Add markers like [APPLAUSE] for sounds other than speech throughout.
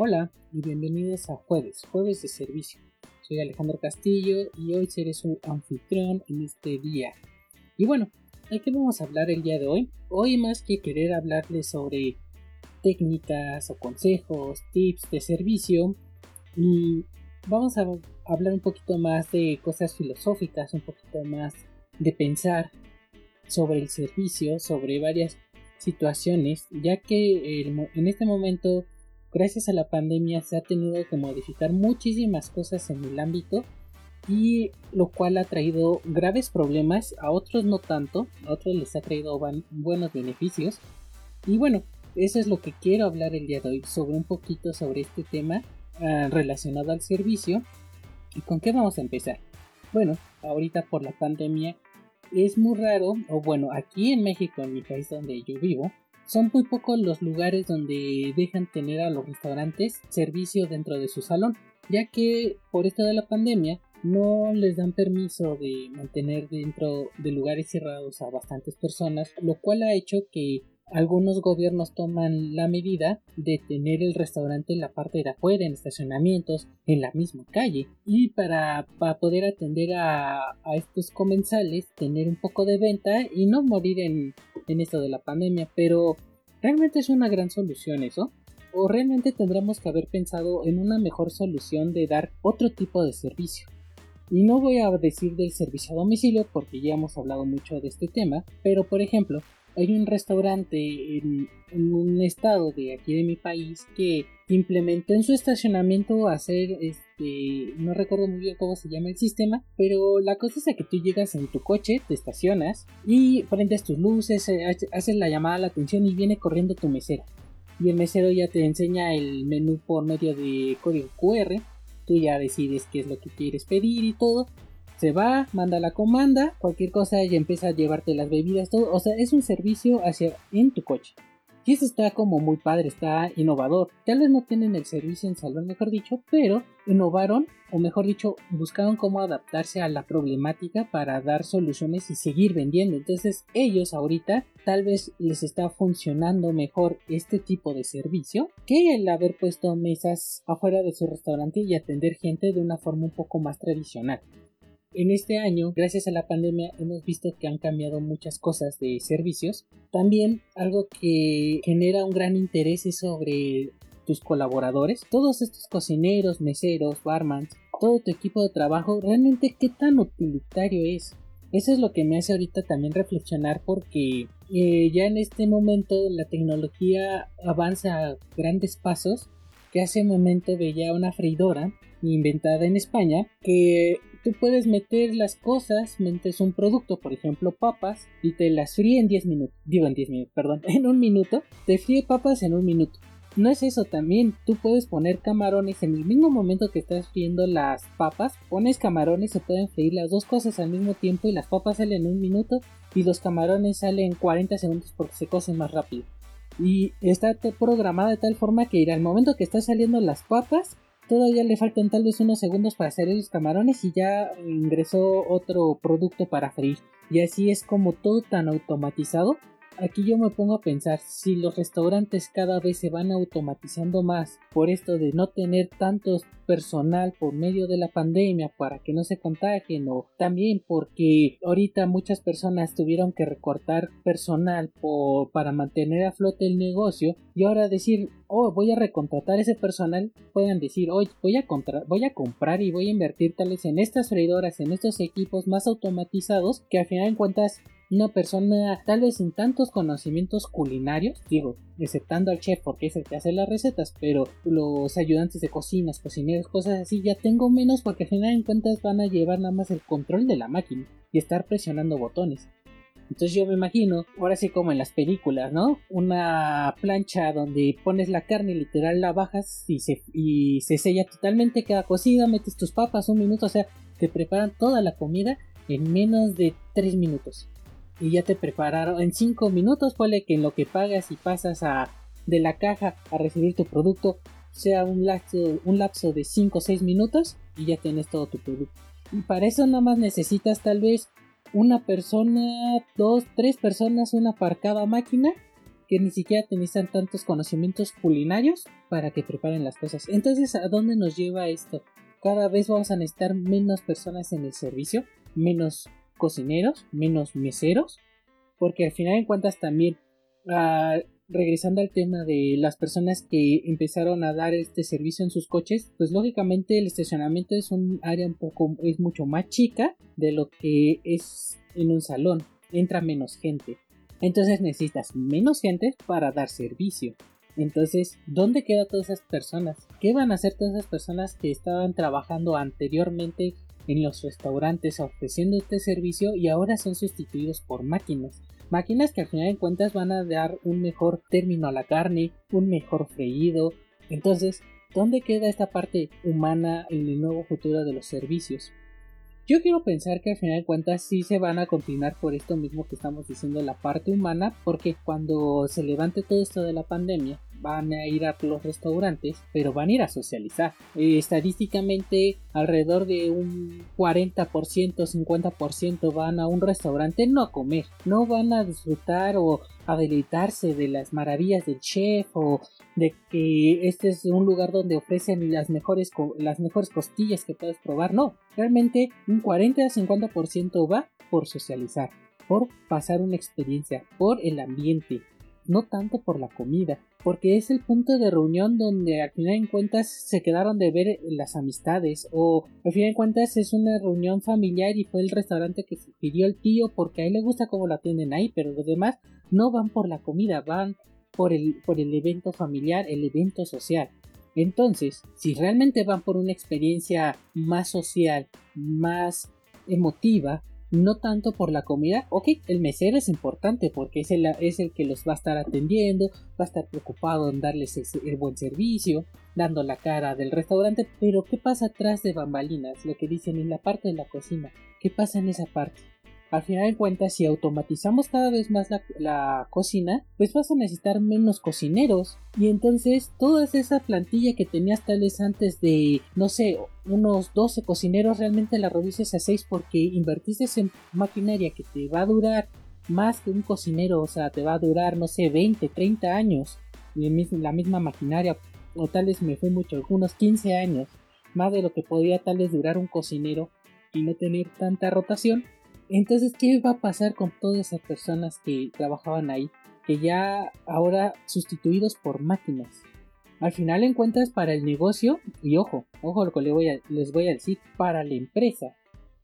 Hola y bienvenidos a Jueves, Jueves de Servicio. Soy Alejandro Castillo y hoy seré su anfitrión en este día. Y bueno, ¿de qué vamos a hablar el día de hoy? Hoy más que querer hablarles sobre técnicas o consejos, tips de servicio, vamos a hablar un poquito más de cosas filosóficas, un poquito más de pensar sobre el servicio, sobre varias situaciones, ya que en este momento gracias a la pandemia se ha tenido que modificar muchísimas cosas en el ámbito y lo cual ha traído graves problemas, a otros no tanto, a otros les ha traído buenos beneficios. Y bueno, eso es lo que quiero hablar el día de hoy, sobre un poquito sobre este tema ah, relacionado al servicio. ¿Y con qué vamos a empezar? Bueno, ahorita por la pandemia es muy raro, o bueno, aquí en México, en mi país donde yo vivo, son muy pocos los lugares donde dejan tener a los restaurantes servicio dentro de su salón, ya que por esto de la pandemia no les dan permiso de mantener dentro de lugares cerrados a bastantes personas, lo cual ha hecho que algunos gobiernos toman la medida de tener el restaurante en la parte de afuera, en estacionamientos, en la misma calle. Y para, para poder atender a, a estos comensales, tener un poco de venta y no morir en, en esto de la pandemia. Pero realmente es una gran solución eso. O realmente tendremos que haber pensado en una mejor solución de dar otro tipo de servicio. Y no voy a decir del servicio a domicilio porque ya hemos hablado mucho de este tema, pero por ejemplo, hay un restaurante en, en un estado de aquí de mi país que implementó en su estacionamiento hacer este no recuerdo muy bien cómo se llama el sistema pero la cosa es que tú llegas en tu coche te estacionas y prendes tus luces eh, ha- haces la llamada a la atención y viene corriendo tu mesero y el mesero ya te enseña el menú por medio de código QR tú ya decides qué es lo que quieres pedir y todo se va, manda la comanda, cualquier cosa y empieza a llevarte las bebidas, todo. O sea, es un servicio hacia en tu coche. Y eso está como muy padre, está innovador. Tal vez no tienen el servicio en salón, mejor dicho, pero innovaron, o mejor dicho, buscaron cómo adaptarse a la problemática para dar soluciones y seguir vendiendo. Entonces, ellos ahorita tal vez les está funcionando mejor este tipo de servicio que el haber puesto mesas afuera de su restaurante y atender gente de una forma un poco más tradicional. En este año, gracias a la pandemia, hemos visto que han cambiado muchas cosas de servicios. También algo que genera un gran interés sobre tus colaboradores. Todos estos cocineros, meseros, barmans, todo tu equipo de trabajo, realmente qué tan utilitario es. Eso es lo que me hace ahorita también reflexionar porque eh, ya en este momento la tecnología avanza a grandes pasos. Que hace un momento veía una freidora inventada en España que tú puedes meter las cosas, metes un producto, por ejemplo papas, y te las fríe en 10 minutos. Digo en 10 minutos, perdón, [LAUGHS] en un minuto. Te fríe papas en un minuto. No es eso también, tú puedes poner camarones en el mismo momento que estás friendo las papas, pones camarones, se pueden freír las dos cosas al mismo tiempo y las papas salen en un minuto y los camarones salen 40 segundos porque se cocen más rápido. Y está programada de tal forma que al momento que están saliendo las papas, todavía le faltan tal vez unos segundos para salir los camarones y ya ingresó otro producto para freír. Y así es como todo tan automatizado. Aquí yo me pongo a pensar, si los restaurantes cada vez se van automatizando más por esto de no tener tantos personal por medio de la pandemia para que no se contagien o también porque ahorita muchas personas tuvieron que recortar personal para mantener a flote el negocio y ahora decir oh voy a recontratar ese personal puedan decir oye voy a voy a comprar y voy a invertir tal vez en estas freidoras en estos equipos más automatizados que al final de cuentas una persona tal vez sin tantos conocimientos culinarios, digo, exceptando al chef porque es el que hace las recetas, pero los ayudantes de cocinas, cocineros, cosas así, ya tengo menos porque al final en cuentas van a llevar nada más el control de la máquina y estar presionando botones. Entonces yo me imagino, ahora sí como en las películas, ¿no? Una plancha donde pones la carne, literal la bajas y se, y se sella totalmente, queda cocida, metes tus papas un minuto, o sea, te preparan toda la comida en menos de 3 minutos. Y ya te prepararon en 5 minutos, ponle que en lo que pagas y pasas a, de la caja a recibir tu producto sea un lapso, un lapso de 5 o 6 minutos y ya tienes todo tu producto. Y para eso nada más necesitas tal vez una persona, dos, tres personas, una para cada máquina que ni siquiera necesitan tantos conocimientos culinarios para que preparen las cosas. Entonces, ¿a dónde nos lleva esto? Cada vez vamos a necesitar menos personas en el servicio, menos cocineros, menos meseros, porque al final en cuentas también uh, regresando al tema de las personas que empezaron a dar este servicio en sus coches, pues lógicamente el estacionamiento es un área un poco, es mucho más chica de lo que es en un salón, entra menos gente. Entonces necesitas menos gente para dar servicio. Entonces, ¿dónde quedan todas esas personas? ¿Qué van a hacer todas esas personas que estaban trabajando anteriormente en los restaurantes ofreciendo este servicio y ahora son sustituidos por máquinas? Máquinas que al final de cuentas van a dar un mejor término a la carne, un mejor freído. Entonces, ¿dónde queda esta parte humana en el nuevo futuro de los servicios? Yo quiero pensar que al final de cuentas sí se van a continuar por esto mismo que estamos diciendo la parte humana, porque cuando se levante todo esto de la pandemia, van a ir a los restaurantes, pero van a ir a socializar. Eh, estadísticamente, alrededor de un 40%, 50% van a un restaurante no a comer, no van a disfrutar o a deleitarse de las maravillas del chef o de que este es un lugar donde ofrecen las mejores, las mejores costillas que puedes probar. No, realmente un 40 50% va por socializar, por pasar una experiencia, por el ambiente, no tanto por la comida porque es el punto de reunión donde al final de cuentas se quedaron de ver las amistades o al final de cuentas es una reunión familiar y fue el restaurante que pidió el tío porque a él le gusta cómo la atienden ahí, pero los demás no van por la comida, van por el, por el evento familiar, el evento social. Entonces, si realmente van por una experiencia más social, más emotiva, no tanto por la comida. Ok, el mesero es importante porque es el, es el que los va a estar atendiendo, va a estar preocupado en darles el, buen servicio, dando la cara del restaurante, pero ¿qué pasa atrás de bambalinas? Lo que dicen en la parte de la cocina. ¿Qué pasa en esa parte? Al final de cuentas, si automatizamos cada vez más la, cocina, pues vas a necesitar menos cocineros. Y entonces toda esa plantilla que tenías tal vez antes de, no sé, unos 12 cocineros, realmente la reduces a 6 porque invertiste en maquinaria que te va a durar más que un cocinero, o sea, te va a durar, no sé, 20, 30 años. La misma maquinaria, o tal vez me fue mucho, unos 15 años, más de lo que podía tal vez durar un cocinero y no tener tanta rotación entonces, ¿qué va a pasar con todas esas personas que trabajaban ahí? Que ya ahora sustituidos por máquinas. Al final encuentras para el negocio, y ojo, ojo lo que les voy a, les voy a decir, para la empresa,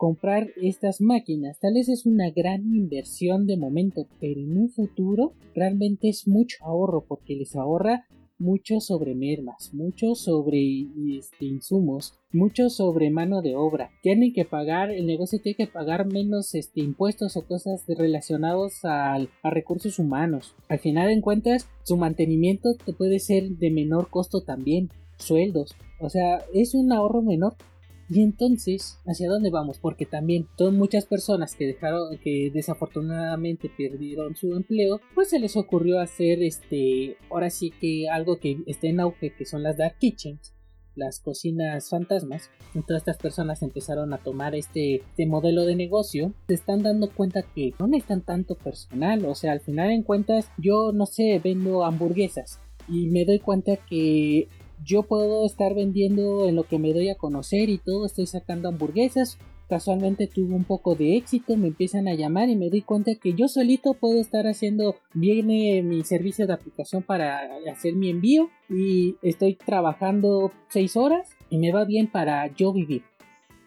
comprar estas máquinas tal vez es una gran inversión de momento, pero en un futuro realmente es mucho ahorro porque les ahorra mucho sobre mermas, mucho sobre este, insumos, mucho sobre mano de obra. Tienen que pagar, el negocio tiene que pagar menos este, impuestos o cosas relacionados a recursos humanos. Al final en cuentas, su mantenimiento te puede ser de menor costo también, sueldos. O sea, es un ahorro menor y entonces, ¿hacia dónde vamos? Porque también son muchas personas que dejaron, que desafortunadamente perdieron su empleo, pues se les ocurrió hacer este, ahora sí que algo que está en auge, que son las dark kitchens, las cocinas fantasmas. Todas estas personas empezaron a tomar este, este modelo de negocio. Se están dando cuenta que no necesitan tanto personal. O sea, al final en cuentas, yo no sé, vendo hamburguesas. Y me doy cuenta que yo puedo estar vendiendo en lo que me doy a conocer y todo, estoy sacando hamburguesas. Casualmente tuve un poco de éxito, me empiezan a llamar y me doy cuenta que yo solito puedo estar haciendo, viene mi servicio de aplicación para hacer mi envío y estoy trabajando 6 horas y me va bien para yo vivir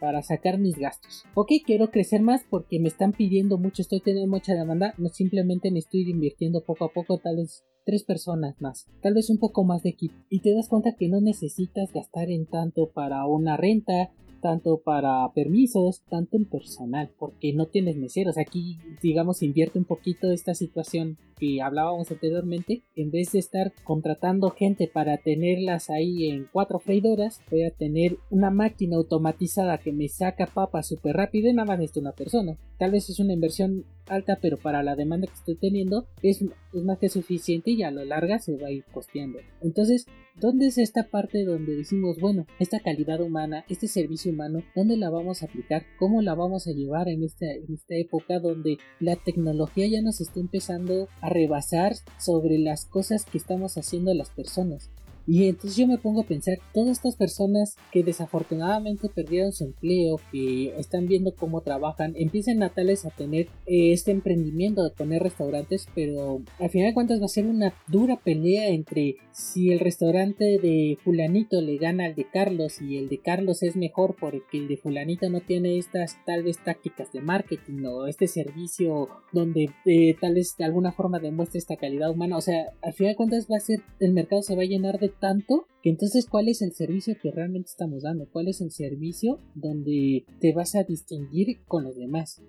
para sacar mis gastos. Ok, quiero crecer más porque me están pidiendo mucho, estoy teniendo mucha demanda, no simplemente me estoy invirtiendo poco a poco, tal vez tres personas más, tal vez un poco más de equipo. Y te das cuenta que no necesitas gastar en tanto para una renta, tanto para permisos, tanto en personal, porque no tienes meseros. Aquí, digamos, invierte un poquito esta situación que hablábamos anteriormente. En vez de estar contratando gente para tenerlas ahí en cuatro freidoras, voy a tener una máquina automatizada que me saca papas súper rápido y nada más necesito una persona. Tal vez es una inversión alta, pero para la demanda que estoy teniendo es, es más que suficiente y a lo larga se va a ir costeando. Entonces, ¿dónde es esta parte donde decimos, bueno, esta calidad humana, este servicio humano, ¿dónde la vamos a aplicar? ¿Cómo la vamos a llevar en esta, en esta época donde la tecnología ya nos está empezando a rebasar sobre las cosas que estamos haciendo las personas? Y entonces yo me pongo a pensar, todas estas personas que desafortunadamente perdieron su empleo, que están viendo cómo trabajan, empiezan a a tener eh, este emprendimiento de poner restaurantes, pero al final de cuentas va a ser una dura pelea entre si el restaurante de fulanito le gana al de Carlos y el de Carlos es mejor porque el de fulanito no tiene estas tal vez tácticas de marketing o este servicio donde eh, tal vez de alguna forma demuestre esta calidad humana. O sea, al final de cuentas va a ser, el mercado se va a llenar de tanto que entonces cuál es el servicio que realmente estamos dando, cuál es el servicio donde te vas a distinguir con los demás.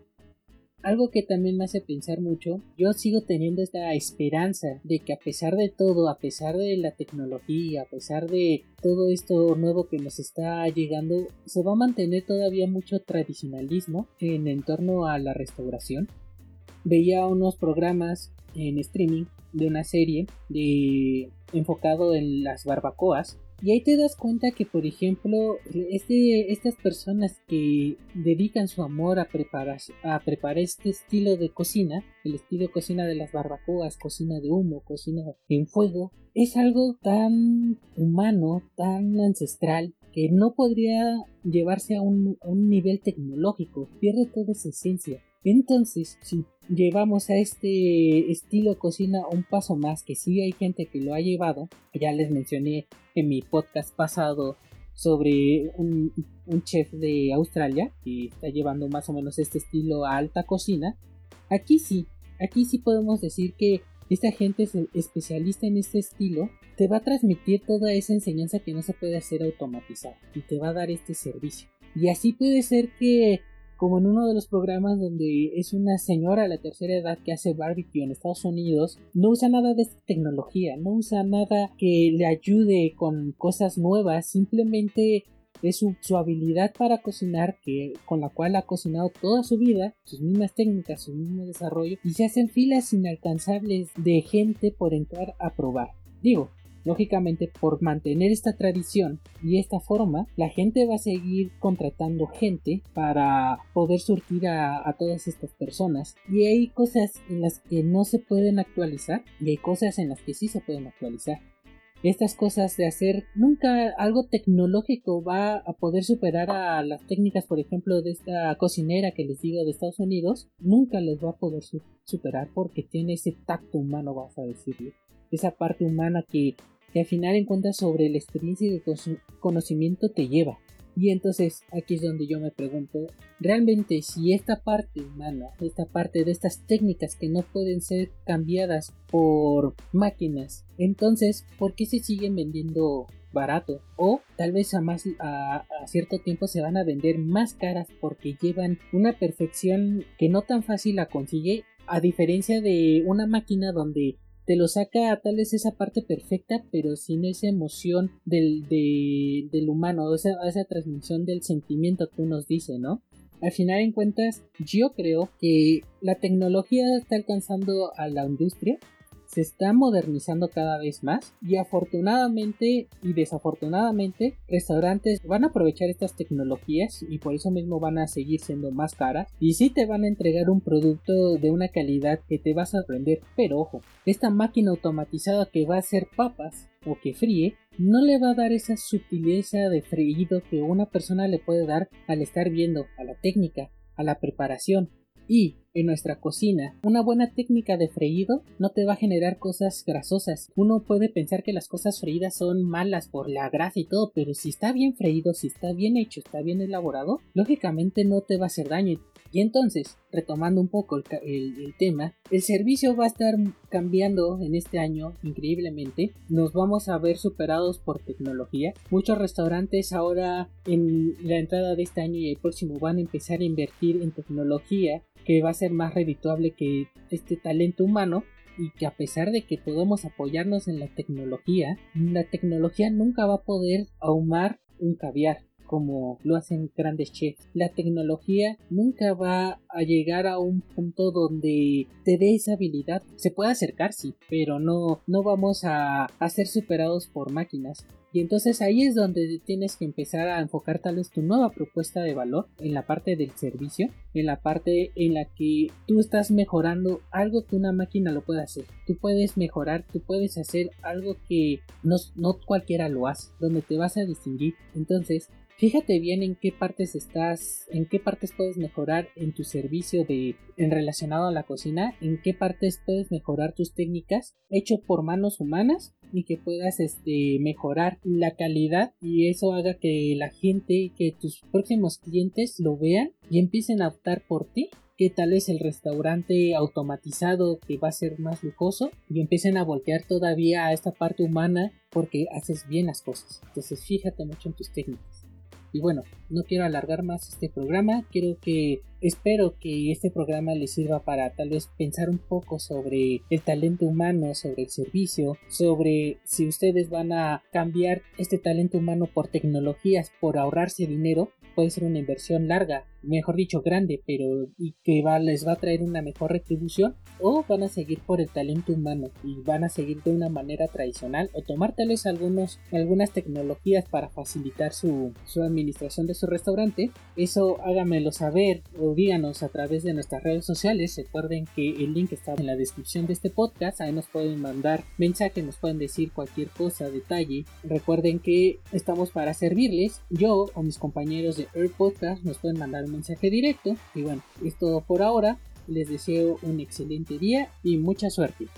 Algo que también me hace pensar mucho, yo sigo teniendo esta esperanza de que a pesar de todo, a pesar de la tecnología, a pesar de todo esto nuevo que nos está llegando, se va a mantener todavía mucho tradicionalismo en torno a la restauración. Veía unos programas en streaming de una serie de enfocado en las barbacoas. Y ahí te das cuenta que por ejemplo este, estas personas que dedican su amor a preparar, a preparar este estilo de cocina el estilo de cocina de las barbacoas cocina de humo cocina en fuego es algo tan humano tan ancestral que no podría llevarse a un, a un nivel tecnológico. Pierde toda esa esencia entonces, si llevamos a este estilo cocina un paso más, que sí hay gente que lo ha llevado, ya les mencioné en mi podcast pasado sobre un, chef de Australia que está llevando más o menos este estilo a alta cocina, aquí sí, aquí sí podemos decir que esta gente es especialista en este estilo te va a transmitir toda esa enseñanza que no se puede hacer automatizar y te va a dar este servicio. Y así puede ser que como en uno de los programas donde es una señora de la tercera edad que hace barbecue en Estados Unidos, no usa nada de esta tecnología, no usa nada que le ayude con cosas nuevas, simplemente es su, su, habilidad para cocinar que con la cual ha cocinado toda su vida, sus mismas técnicas, su mismo desarrollo y se hacen filas inalcanzables de gente por entrar a probar. Digo, Lógicamente, por mantener esta tradición y esta forma, la gente va a seguir contratando gente para poder surtir a, todas estas personas. Y hay cosas en las que no se pueden actualizar y hay cosas en las que sí se pueden actualizar estas cosas de hacer nunca algo tecnológico va a poder superar a las técnicas por ejemplo de esta cocinera que les digo de Estados Unidos nunca les va a poder superar porque tiene ese tacto humano vas a decirle esa parte humana que que al final encuentras sobre la experiencia y el conocimiento te lleva. Y entonces aquí es donde yo me pregunto, realmente si esta parte humana, esta parte de estas técnicas que no pueden ser cambiadas por máquinas, entonces, ¿por qué se siguen vendiendo barato? O tal vez a, más, a, a cierto tiempo se van a vender más caras porque llevan una perfección que no tan fácil la consigue, a diferencia de una máquina donde te lo saca tal vez esa parte perfecta, pero sin esa emoción del, del humano, o sea, esa transmisión del sentimiento que nos dice, ¿no? Al final en cuentas, yo creo que la tecnología está alcanzando a la industria se está modernizando cada vez más y afortunadamente y desafortunadamente restaurantes van a aprovechar estas tecnologías y por eso mismo van a seguir siendo más caras y sí te van a entregar un producto de una calidad que te va a sorprender pero ojo esta máquina automatizada que va a hacer papas o que fríe no le va a dar esa sutileza de freído que una persona le puede dar al estar viendo a la técnica a la preparación y en nuestra cocina, una buena técnica de freído no te va a generar cosas grasosas. Uno puede pensar que las cosas freídas son malas por la grasa y todo, pero si está bien freído, si está bien hecho, está bien elaborado, lógicamente no te va a hacer daño Y entonces, retomando un poco el, tema, el servicio va a estar cambiando en este año increíblemente. Nos vamos a ver superados por tecnología. Muchos restaurantes ahora en la entrada de este año y el próximo van a empezar a invertir en tecnología que va a ser más redituable que este talento humano y que a pesar de que podemos apoyarnos en la tecnología, la tecnología nunca va a poder ahumar un caviar como lo hacen grandes chefs. La tecnología nunca va a llegar a un punto donde te dé esa habilidad. Se puede acercar, sí, pero no, no vamos a, a ser superados por máquinas. Y entonces ahí es donde tienes que empezar a enfocar tal vez tu nueva propuesta de valor en la parte del servicio, en la parte en la que tú estás mejorando algo que una máquina lo puede hacer. Tú puedes mejorar, tú puedes hacer algo que no, no cualquiera lo hace, donde te vas a distinguir. Entonces, Fíjate bien en qué partes estás, en qué partes puedes mejorar en tu servicio de en relacionado a la cocina, en qué partes puedes mejorar tus técnicas hecho por manos humanas y que puedas este mejorar la calidad y eso haga que la gente, que tus próximos clientes lo vean y empiecen a optar por ti que tal vez el restaurante automatizado que va a ser más lujoso y empiecen a voltear todavía a esta parte humana porque haces bien las cosas. Entonces fíjate mucho en tus técnicas. Y bueno, no quiero alargar más este programa, quiero que espero que este programa les sirva para tal vez pensar un poco sobre el talento humano, sobre el servicio, sobre si ustedes van a cambiar este talento humano por tecnologías, por ahorrarse dinero, puede ser una inversión larga, mejor dicho grande, pero y que va, les va a traer una mejor retribución, o van a seguir por el talento humano y van a seguir de una manera tradicional o tomar tal vez algunos, algunas tecnologías para facilitar su, su administración de su restaurante. Eso háganmelo saber o díganos a través de nuestras redes sociales. Recuerden que el link está en la descripción de este podcast. Ahí nos pueden mandar mensajes, nos pueden decir cualquier cosa, detalle. Recuerden que estamos para servirles. Yo o mis compañeros de Earth Podcast nos pueden mandar un mensaje directo. Y bueno, es todo por ahora. Les deseo un excelente día y mucha suerte.